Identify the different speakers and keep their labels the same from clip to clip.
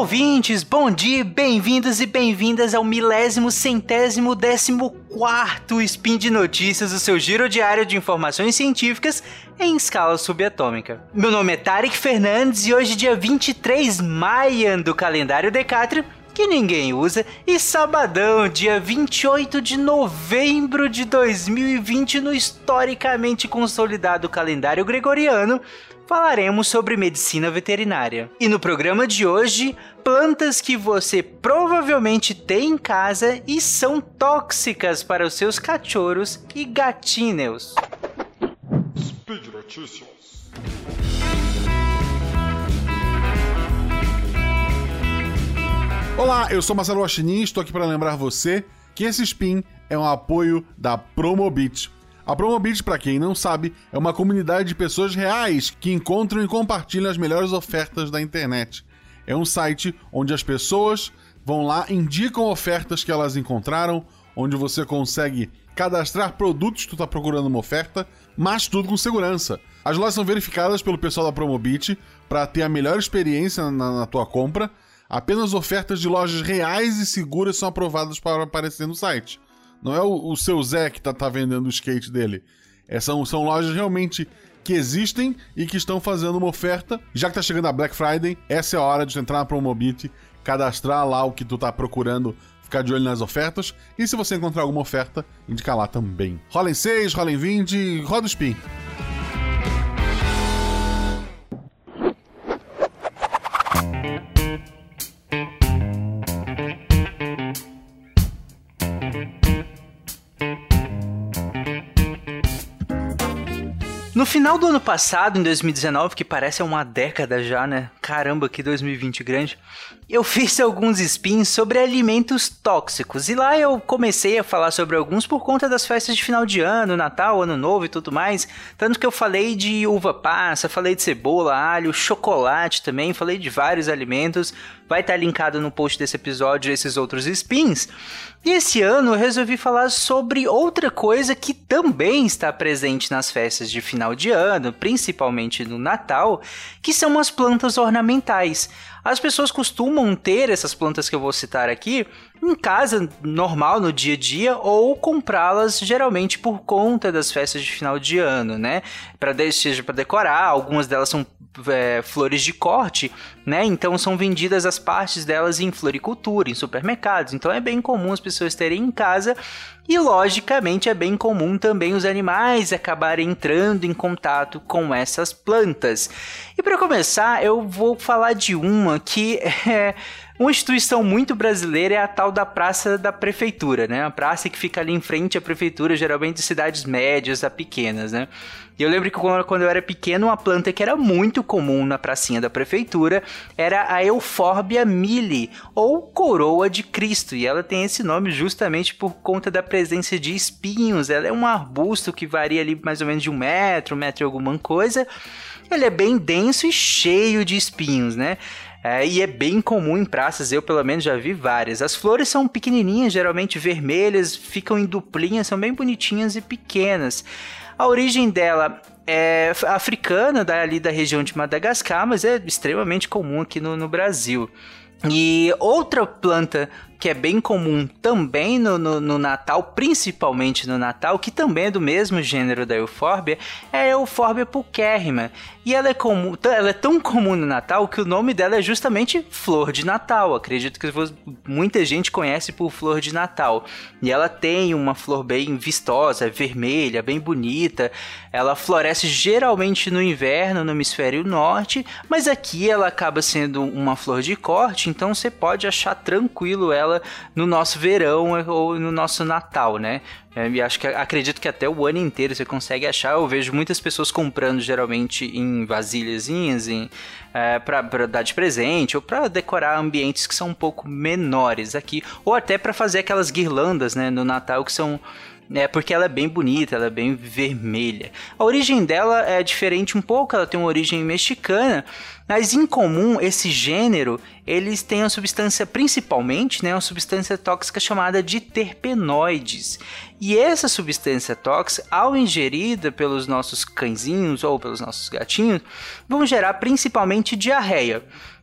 Speaker 1: ouvintes, bom dia, bem-vindos e bem-vindas ao milésimo, centésimo, décimo quarto Spin de Notícias, o seu giro diário de informações científicas em escala subatômica. Meu nome é Tarek Fernandes e hoje, dia 23 maio do calendário Decátrio, que ninguém usa, e sabadão, dia 28 de novembro de 2020, no historicamente consolidado calendário gregoriano, falaremos sobre medicina veterinária. E no programa de hoje, plantas que você provavelmente tem em casa e são tóxicas para os seus cachorros e gatinhos. Speed Notícias.
Speaker 2: Olá, eu sou Marcelo Guaxinim e estou aqui para lembrar você que esse spin é um apoio da Promobit. A Promobit, para quem não sabe, é uma comunidade de pessoas reais que encontram e compartilham as melhores ofertas da internet. É um site onde as pessoas vão lá, indicam ofertas que elas encontraram, onde você consegue cadastrar produtos que tu está procurando uma oferta, mas tudo com segurança. As lojas são verificadas pelo pessoal da Promobit para ter a melhor experiência na, na tua compra Apenas ofertas de lojas reais e seguras são aprovadas para aparecer no site. Não é o, o seu Zé que tá, tá vendendo o skate dele. É, são, são lojas realmente que existem e que estão fazendo uma oferta. Já que tá chegando a Black Friday, essa é a hora de entrar na Promobit, cadastrar lá o que tu tá procurando, ficar de olho nas ofertas. E se você encontrar alguma oferta, indicar lá também. Rola em 6, rola em 20, roda o spin.
Speaker 1: No final do ano passado, em 2019, que parece uma década já, né? Caramba, que 2020 grande. Eu fiz alguns spins sobre alimentos tóxicos e lá eu comecei a falar sobre alguns por conta das festas de final de ano, Natal, Ano Novo e tudo mais. Tanto que eu falei de uva passa, falei de cebola, alho, chocolate também, falei de vários alimentos. Vai estar linkado no post desse episódio esses outros spins. E esse ano eu resolvi falar sobre outra coisa que também está presente nas festas de final de ano, principalmente no Natal, que são as plantas ornamentais. As pessoas costumam ter essas plantas que eu vou citar aqui em casa normal no dia a dia ou comprá-las geralmente por conta das festas de final de ano, né? Para seja para decorar, algumas delas são é, flores de corte, né? Então são vendidas as partes delas em floricultura, em supermercados. Então é bem comum as pessoas terem em casa e logicamente é bem comum também os animais acabarem entrando em contato com essas plantas. E para começar, eu vou falar de uma que é uma instituição muito brasileira é a tal da Praça da Prefeitura, né? A praça que fica ali em frente à prefeitura, geralmente de cidades médias a pequenas, né? E eu lembro que quando eu era pequeno, uma planta que era muito comum na pracinha da prefeitura era a Euphorbia mili, ou coroa de Cristo. E ela tem esse nome justamente por conta da presença de espinhos. Ela é um arbusto que varia ali mais ou menos de um metro, um metro e alguma coisa. Ele é bem denso e cheio de espinhos, né? É, e é bem comum em praças, eu pelo menos já vi várias. As flores são pequenininhas, geralmente vermelhas, ficam em duplinhas, são bem bonitinhas e pequenas. A origem dela é africana, ali da região de Madagascar, mas é extremamente comum aqui no, no Brasil. E outra planta que é bem comum também no, no, no, Natal, principalmente no Natal, que também é do mesmo gênero da eufórbia, é a eufórbia pulquérrima. E ela é, comum, ela é tão comum no Natal que o nome dela é justamente Flor de Natal. Acredito que muita gente conhece por Flor de Natal. E ela tem uma flor bem vistosa, vermelha, bem bonita. Ela floresce geralmente no inverno no hemisfério norte, mas aqui ela acaba sendo uma flor de corte, então você pode achar tranquilo ela no nosso verão ou no nosso Natal, né? É, e acho que acredito que até o ano inteiro você consegue achar. Eu vejo muitas pessoas comprando geralmente em vasilhazinhas, em é, para dar de presente ou para decorar ambientes que são um pouco menores aqui, ou até para fazer aquelas guirlandas, né, no Natal que são é porque ela é bem bonita, ela é bem vermelha. A origem dela é diferente um pouco, ela tem uma origem mexicana, mas em comum esse gênero, eles têm uma substância principalmente, né, uma substância tóxica chamada de terpenoides. E essa substância tóxica, ao ingerida pelos nossos cãezinhos ou pelos nossos gatinhos, vão gerar principalmente diarreia.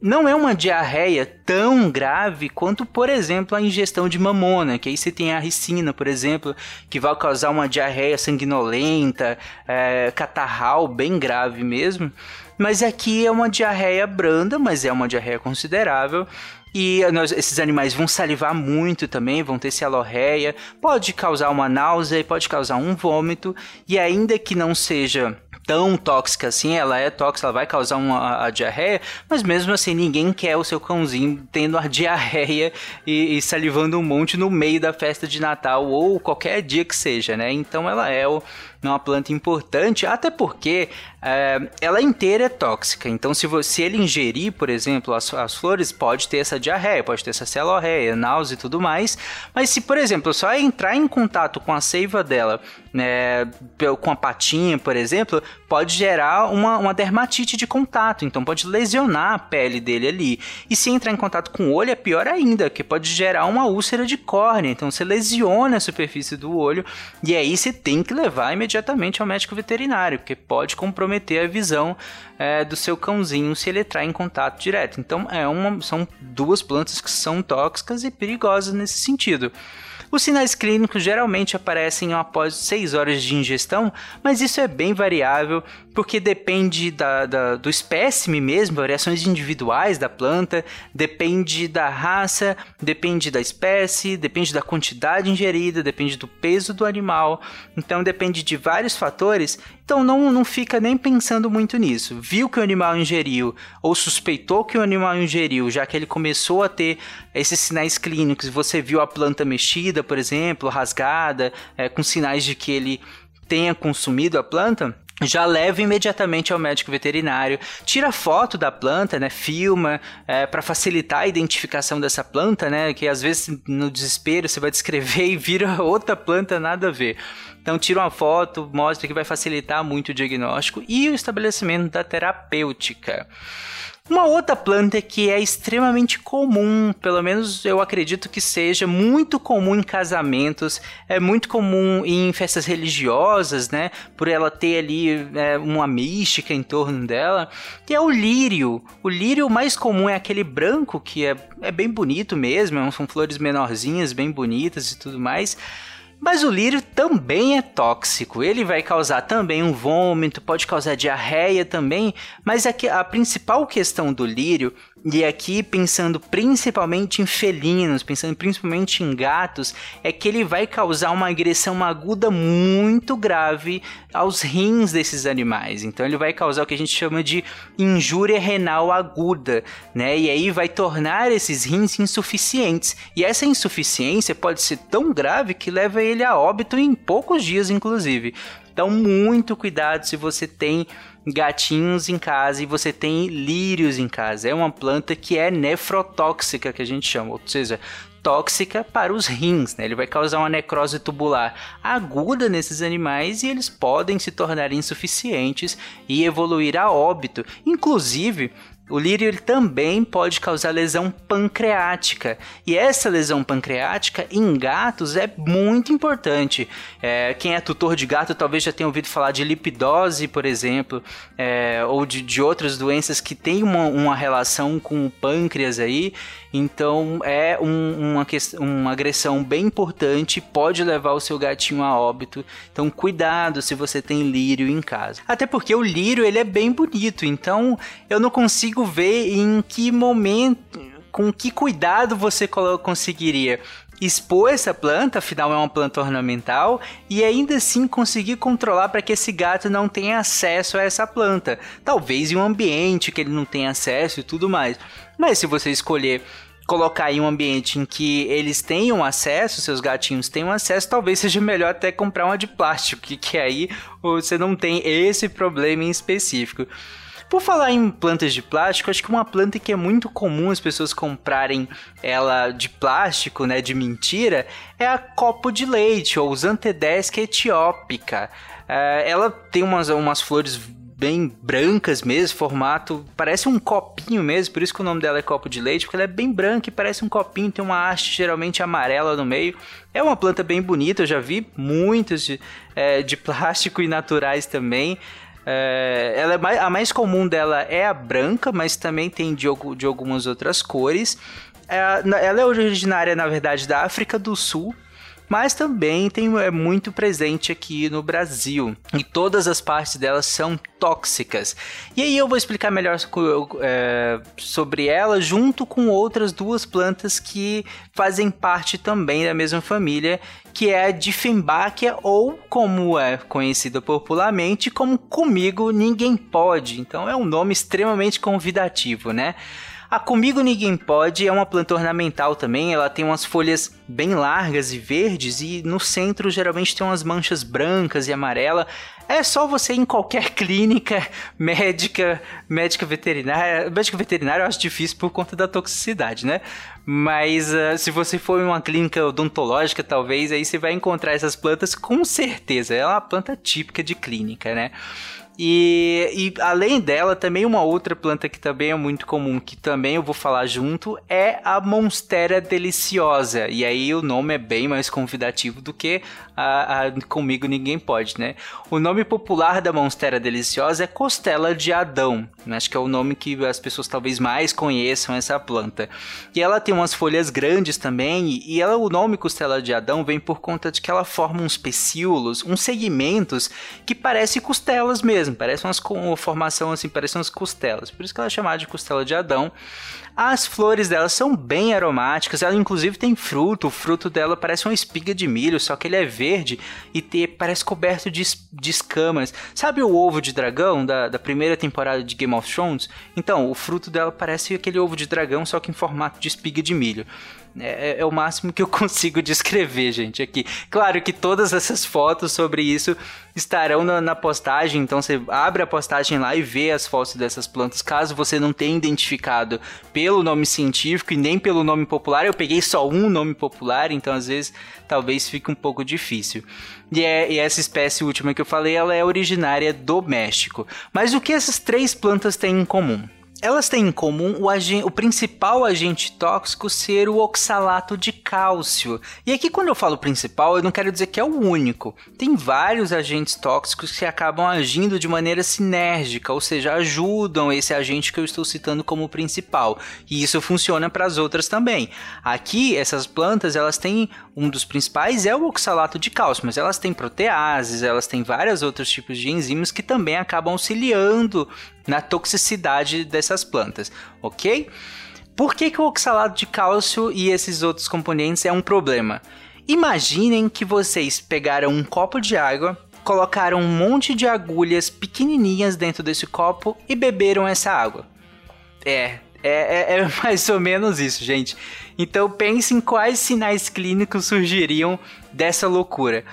Speaker 1: Não é uma diarreia tão grave quanto, por exemplo, a ingestão de mamona, que aí você tem a ricina, por exemplo, que vai causar uma diarreia sanguinolenta, é, catarral bem grave mesmo. Mas aqui é uma diarreia branda, mas é uma diarreia considerável. E nós, esses animais vão salivar muito também, vão ter cialorreia, pode causar uma náusea, pode causar um vômito, e ainda que não seja tão tóxica assim, ela é tóxica, ela vai causar uma a, diarreia, mas mesmo assim ninguém quer o seu cãozinho tendo a diarreia e, e, salivando um monte no meio da festa de Natal ou qualquer dia que seja, né? Então ela é o, uma planta importante, até porque é, ela inteira é tóxica. Então, se você ele ingerir, por exemplo, as, as flores, pode ter essa diarreia, pode ter essa celorreia, náusea e tudo mais. Mas se, por exemplo, só entrar em contato com a seiva dela, né, com a patinha, por exemplo, pode gerar uma, uma dermatite de contato. Então, pode lesionar a pele dele ali. E se entrar em contato com o olho, é pior ainda, que pode gerar uma úlcera de córnea. Então, você lesiona a superfície do olho e aí você tem que levar imediatamente ao médico veterinário, porque pode comprometer a visão é, do seu cãozinho se ele entrar em contato direto. Então, é uma, são duas plantas que são tóxicas e perigosas nesse sentido. Os sinais clínicos geralmente aparecem após 6 horas de ingestão, mas isso é bem variável porque depende da, da, do espécime mesmo, variações individuais da planta, depende da raça, depende da espécie, depende da quantidade ingerida, depende do peso do animal, então depende de vários fatores. Então não, não fica nem pensando muito nisso. Viu que o animal ingeriu ou suspeitou que o animal ingeriu, já que ele começou a ter esses sinais clínicos, você viu a planta mexida, por exemplo, rasgada, é, com sinais de que ele tenha consumido a planta, já leva imediatamente ao médico veterinário, tira foto da planta, né, filma, é, para facilitar a identificação dessa planta, né, que às vezes no desespero você vai descrever e vira outra planta nada a ver. Então tira uma foto, mostra que vai facilitar muito o diagnóstico e o estabelecimento da terapêutica. Uma outra planta que é extremamente comum, pelo menos eu acredito que seja muito comum em casamentos, é muito comum em festas religiosas, né? Por ela ter ali é, uma mística em torno dela, que é o lírio. O lírio mais comum é aquele branco, que é, é bem bonito mesmo, são flores menorzinhas, bem bonitas e tudo mais. Mas o lírio também é tóxico. Ele vai causar também um vômito, pode causar diarreia também. Mas a, a principal questão do lírio e aqui, pensando principalmente em felinos, pensando principalmente em gatos, é que ele vai causar uma agressão aguda muito grave aos rins desses animais. Então, ele vai causar o que a gente chama de injúria renal aguda, né? E aí vai tornar esses rins insuficientes. E essa insuficiência pode ser tão grave que leva ele a óbito em poucos dias, inclusive. Então, muito cuidado se você tem gatinhos em casa e você tem lírios em casa. É uma planta que é nefrotóxica, que a gente chama, ou seja, tóxica para os rins, né? Ele vai causar uma necrose tubular aguda nesses animais e eles podem se tornar insuficientes e evoluir a óbito. Inclusive, o lírio ele também pode causar lesão pancreática e essa lesão pancreática em gatos é muito importante. É, quem é tutor de gato talvez já tenha ouvido falar de lipidose, por exemplo, é, ou de, de outras doenças que têm uma, uma relação com o pâncreas aí. Então é um, uma, uma agressão bem importante, pode levar o seu gatinho a óbito. Então cuidado se você tem lírio em casa. Até porque o lírio ele é bem bonito, então eu não consigo ver em que momento, com que cuidado você conseguiria expor essa planta, afinal é uma planta ornamental, e ainda assim conseguir controlar para que esse gato não tenha acesso a essa planta. Talvez em um ambiente que ele não tenha acesso e tudo mais. Mas se você escolher colocar em um ambiente em que eles tenham acesso, seus gatinhos tenham acesso, talvez seja melhor até comprar uma de plástico, que, que aí você não tem esse problema em específico. Por falar em plantas de plástico, acho que uma planta que é muito comum as pessoas comprarem ela de plástico, né, de mentira, é a copo de leite, ou Zantedesca etiópica. Uh, ela tem umas, umas flores bem brancas mesmo, formato, parece um copinho mesmo, por isso que o nome dela é copo de leite, porque ela é bem branca e parece um copinho, tem uma haste geralmente amarela no meio. É uma planta bem bonita, eu já vi muitas de, é, de plástico e naturais também. É, ela é mais, a mais comum dela é a branca, mas também tem de, de algumas outras cores. É, ela é originária, na verdade, da África do Sul, mas também tem, é muito presente aqui no Brasil. E todas as partes delas são tóxicas. E aí eu vou explicar melhor é, sobre ela, junto com outras duas plantas que fazem parte também da mesma família, que é a Dieffenbachia, ou como é conhecida popularmente, como Comigo Ninguém Pode. Então é um nome extremamente convidativo, né? A Comigo Ninguém Pode é uma planta ornamental também, ela tem umas folhas bem largas e verdes e no centro geralmente tem umas manchas brancas e amarela. É só você ir em qualquer clínica médica, médica veterinária, médica veterinária eu acho difícil por conta da toxicidade, né? Mas uh, se você for em uma clínica odontológica, talvez aí você vai encontrar essas plantas com certeza. É uma planta típica de clínica, né? E, e, além dela, também uma outra planta que também é muito comum, que também eu vou falar junto, é a Monstera deliciosa. E aí o nome é bem mais convidativo do que a, a Comigo Ninguém Pode, né? O nome popular da Monstera deliciosa é Costela de Adão. Acho que é o nome que as pessoas talvez mais conheçam essa planta. E ela tem umas folhas grandes também, e ela, o nome Costela de Adão vem por conta de que ela forma uns pecíolos, uns segmentos que parecem costelas mesmo mesmo, parece umas com formação assim, parece umas costelas. Por isso que ela é chamada de costela de Adão. As flores dela são bem aromáticas, ela inclusive tem fruto, o fruto dela parece uma espiga de milho, só que ele é verde e te, parece coberto de, de escamas. Sabe o ovo de dragão da, da primeira temporada de Game of Thrones? Então, o fruto dela parece aquele ovo de dragão, só que em formato de espiga de milho. É, é, é, o máximo que eu consigo descrever, gente, aqui. Claro que todas essas fotos sobre isso estarão na, na, postagem, então você abre a postagem lá e vê as fotos dessas plantas. Caso você não tenha identificado pelo nome científico e nem pelo nome popular, eu peguei só um nome popular, então às vezes talvez fique um pouco difícil. E, é, e essa espécie última que eu falei, ela é originária do México. Mas o que essas três plantas têm em comum? Elas têm em comum o, o, principal agente tóxico ser o oxalato de cálcio. E aqui, quando eu falo principal, eu não quero dizer que é o único. Tem vários agentes tóxicos que acabam agindo de maneira sinérgica, ou seja, ajudam esse agente que eu estou citando como principal. E isso funciona para as outras também. Aqui, essas plantas, elas têm um dos principais é o oxalato de cálcio, mas elas têm proteases, elas têm vários outros tipos de enzimas que também acabam auxiliando na toxicidade dessas plantas, ok? Por que, que o oxalato de cálcio e esses outros componentes é um problema? Imaginem que vocês pegaram um copo de água, colocaram um monte de agulhas pequenininhas dentro desse copo e beberam essa água. É, é, é, é, mais ou menos isso, gente. Então pense em quais sinais clínicos surgiriam dessa loucura.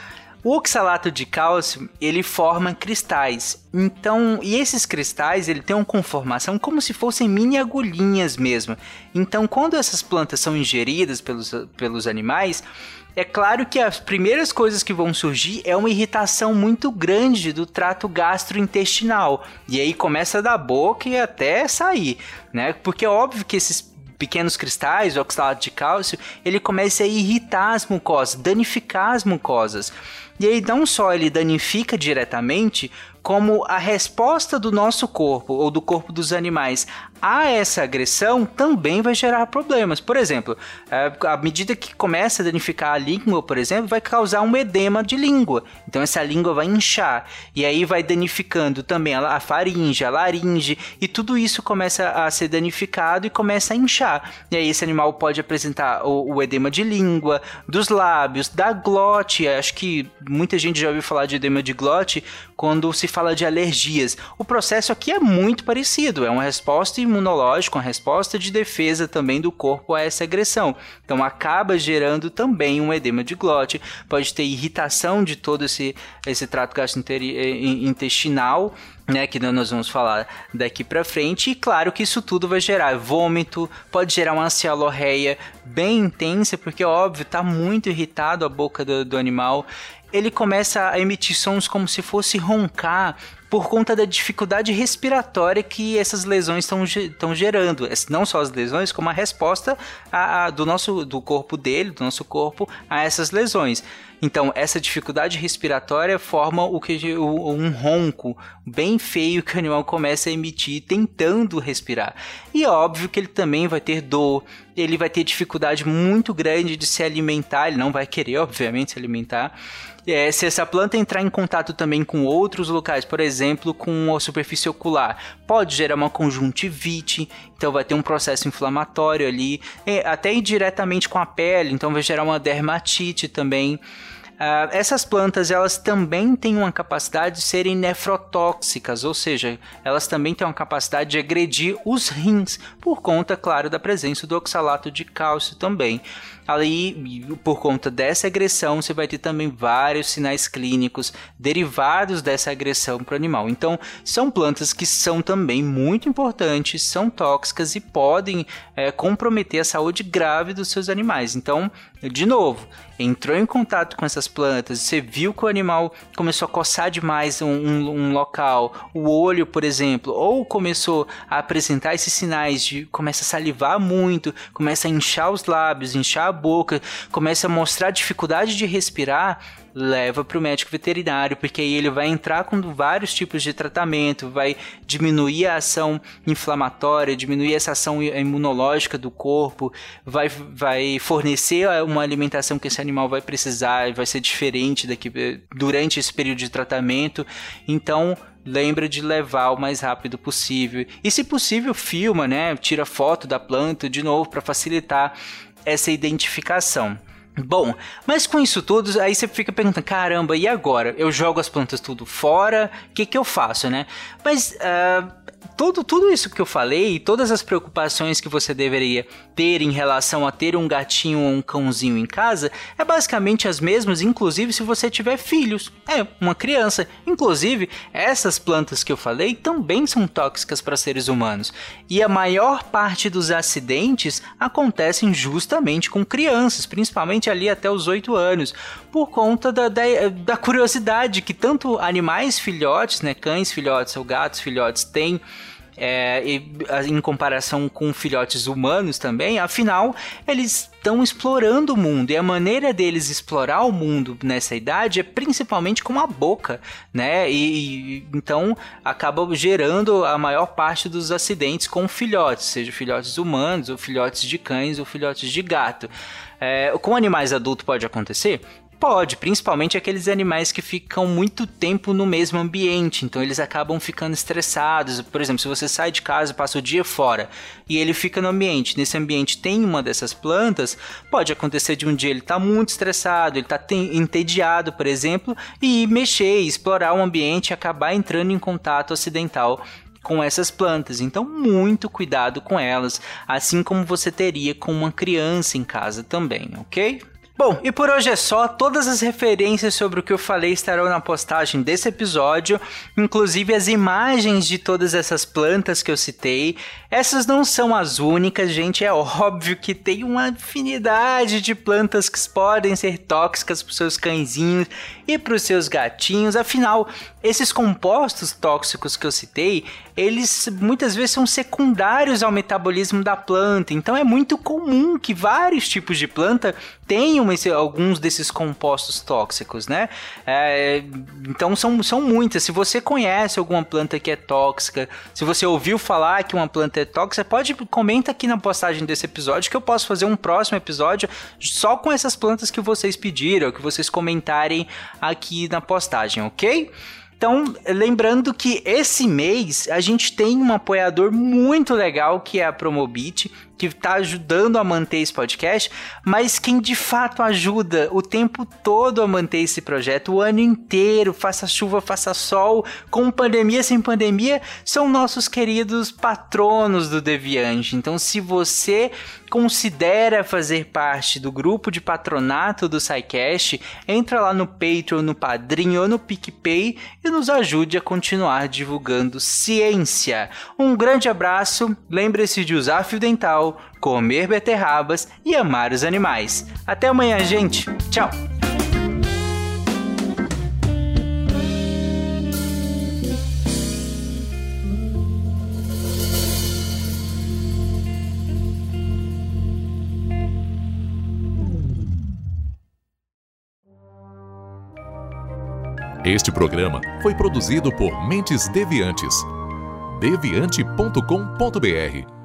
Speaker 1: O oxalato de cálcio, ele forma cristais. Então, e esses cristais, ele tem uma conformação como se fossem mini agulhinhas mesmo. Então, quando essas plantas são ingeridas pelos, pelos animais, é claro que as primeiras coisas que vão surgir é uma irritação muito grande do trato gastrointestinal. E aí começa da boca e até sair, né? Porque é óbvio que esses pequenos cristais, o oxalato de cálcio, ele começa a irritar as mucosas, danificar as mucosas. E aí não só ele danifica diretamente, como a resposta do nosso corpo ou do corpo dos animais a essa agressão também vai gerar problemas. Por exemplo, é, à medida que começa a danificar a língua, por exemplo, vai causar um edema de língua. Então essa língua vai inchar e aí vai danificando também a faringe, a laringe e tudo isso começa a ser danificado e começa a inchar. E aí esse animal pode apresentar o, o edema de língua, dos lábios, da glote. Acho que muita gente já ouviu falar de edema de glote quando se fala de alergias. O processo aqui é muito parecido, é uma resposta imunológica, uma resposta de defesa também do corpo a essa agressão. Então acaba gerando também um edema de glote, pode ter irritação de todo esse, esse trato gastrointestinal, né, que nós vamos falar daqui para frente, e claro que isso tudo vai gerar vômito, pode gerar uma cialorreia bem intensa, porque óbvio, tá muito irritado a boca do, do animal, ele começa a emitir sons como se fosse roncar por conta da dificuldade respiratória que essas lesões estão gerando. Não só as lesões, como a resposta a, a, do nosso do corpo dele, do nosso corpo, a essas lesões. Então, essa dificuldade respiratória forma o que um ronco bem feio que o animal começa a emitir tentando respirar. E é óbvio que ele também vai ter dor, ele vai ter dificuldade muito grande de se alimentar, ele não vai querer, obviamente, se alimentar. É, se essa planta entrar em contato também com outros locais, por exemplo, com a superfície ocular, pode gerar uma conjuntivite, então vai ter um processo inflamatório ali, é, até indiretamente com a pele, então vai gerar uma dermatite também. Uh, essas plantas elas também têm uma capacidade de serem nefrotóxicas, ou seja, elas também têm uma capacidade de agredir os rins, por conta, claro, da presença do oxalato de cálcio também. Ali, por conta dessa agressão, você vai ter também vários sinais clínicos derivados dessa agressão para o animal. Então, são plantas que são também muito importantes, são tóxicas e podem é, comprometer a saúde grave dos seus animais. Então, de novo, entrou em contato com essas plantas, você viu que o animal começou a coçar demais um, um, um, local, o olho, por exemplo, ou começou a apresentar esses sinais de começa a salivar muito, começa a inchar os lábios, inchar a boca, começa a mostrar dificuldade de respirar, leva para o médico veterinário, porque aí ele vai entrar com vários tipos de tratamento, vai diminuir a ação inflamatória, diminuir essa ação imunológica do corpo, vai, vai fornecer uma alimentação que esse animal vai precisar, vai ser diferente daqui durante esse período de tratamento. Então, lembra de levar o mais rápido possível. E se possível, filma, né? Tira foto da planta de novo para facilitar essa identificação. Bom, mas com isso tudo, aí você fica perguntando, caramba, e agora? Eu jogo as plantas tudo fora? O que, que eu faço, né? Mas uh, tudo, tudo isso que eu falei, todas as preocupações que você deveria ter em relação a ter um gatinho ou um cãozinho em casa, é basicamente as mesmas, inclusive se você tiver filhos. É, uma criança. Inclusive, essas plantas que eu falei também são tóxicas para seres humanos. E a maior parte dos acidentes acontecem justamente com crianças, principalmente ali até os 8 anos, por conta da, da, da curiosidade que tanto animais filhotes, né, cães filhotes ou gatos filhotes têm é, em comparação com filhotes humanos também, afinal, eles estão explorando o mundo e a maneira deles explorar o mundo nessa idade é principalmente com a boca, né? E, e então acaba gerando a maior parte dos acidentes com filhotes, seja filhotes humanos, ou filhotes de cães, ou filhotes de gato. É, com animais adultos pode acontecer? Pode, principalmente aqueles animais que ficam muito tempo no mesmo ambiente, então eles acabam ficando estressados. Por exemplo, se você sai de casa passa o dia fora e ele fica no ambiente, nesse ambiente tem uma dessas plantas, pode acontecer de um dia ele estar tá muito estressado, ele está entediado, por exemplo, e mexer, explorar o ambiente e acabar entrando em contato acidental com essas plantas. Então, muito cuidado com elas, assim como você teria com uma criança em casa também, ok? Bom, e por hoje é só. Todas as referências sobre o que eu falei estarão na postagem desse episódio, inclusive as imagens de todas essas plantas que eu citei. Essas não são as únicas, gente. É óbvio que tem uma infinidade de plantas que podem ser tóxicas para os seus cãezinhos e para os seus gatinhos. Afinal, esses compostos tóxicos que eu citei, eles muitas vezes são secundários ao metabolismo da planta. Então é muito comum que vários tipos de planta tenham esse, alguns desses compostos tóxicos, né? É, então são, são muitas. Se você conhece alguma planta que é tóxica, se você ouviu falar que uma planta é tóxica, pode comenta aqui na postagem desse episódio que eu posso fazer um próximo episódio só com essas plantas que vocês pediram, que vocês comentarem aqui na postagem, ok? Então, lembrando que esse mês a gente tem um apoiador muito legal que é a Promobit que está ajudando a manter esse podcast, mas quem de fato ajuda o tempo todo a manter esse projeto, o ano inteiro, faça chuva, faça sol, com pandemia, sem pandemia, são nossos queridos patronos do Deviante. Então, se você considera fazer parte do grupo de patronato do SciCast, entra lá no Patreon, no Padrinho ou no PicPay e nos ajude a continuar divulgando ciência. Um grande abraço, lembre-se de usar fio dental comer beterrabas e amar os animais. Até amanhã, gente! Tchau!
Speaker 3: Este programa foi produzido por Mentes Deviantes. deviante.com.br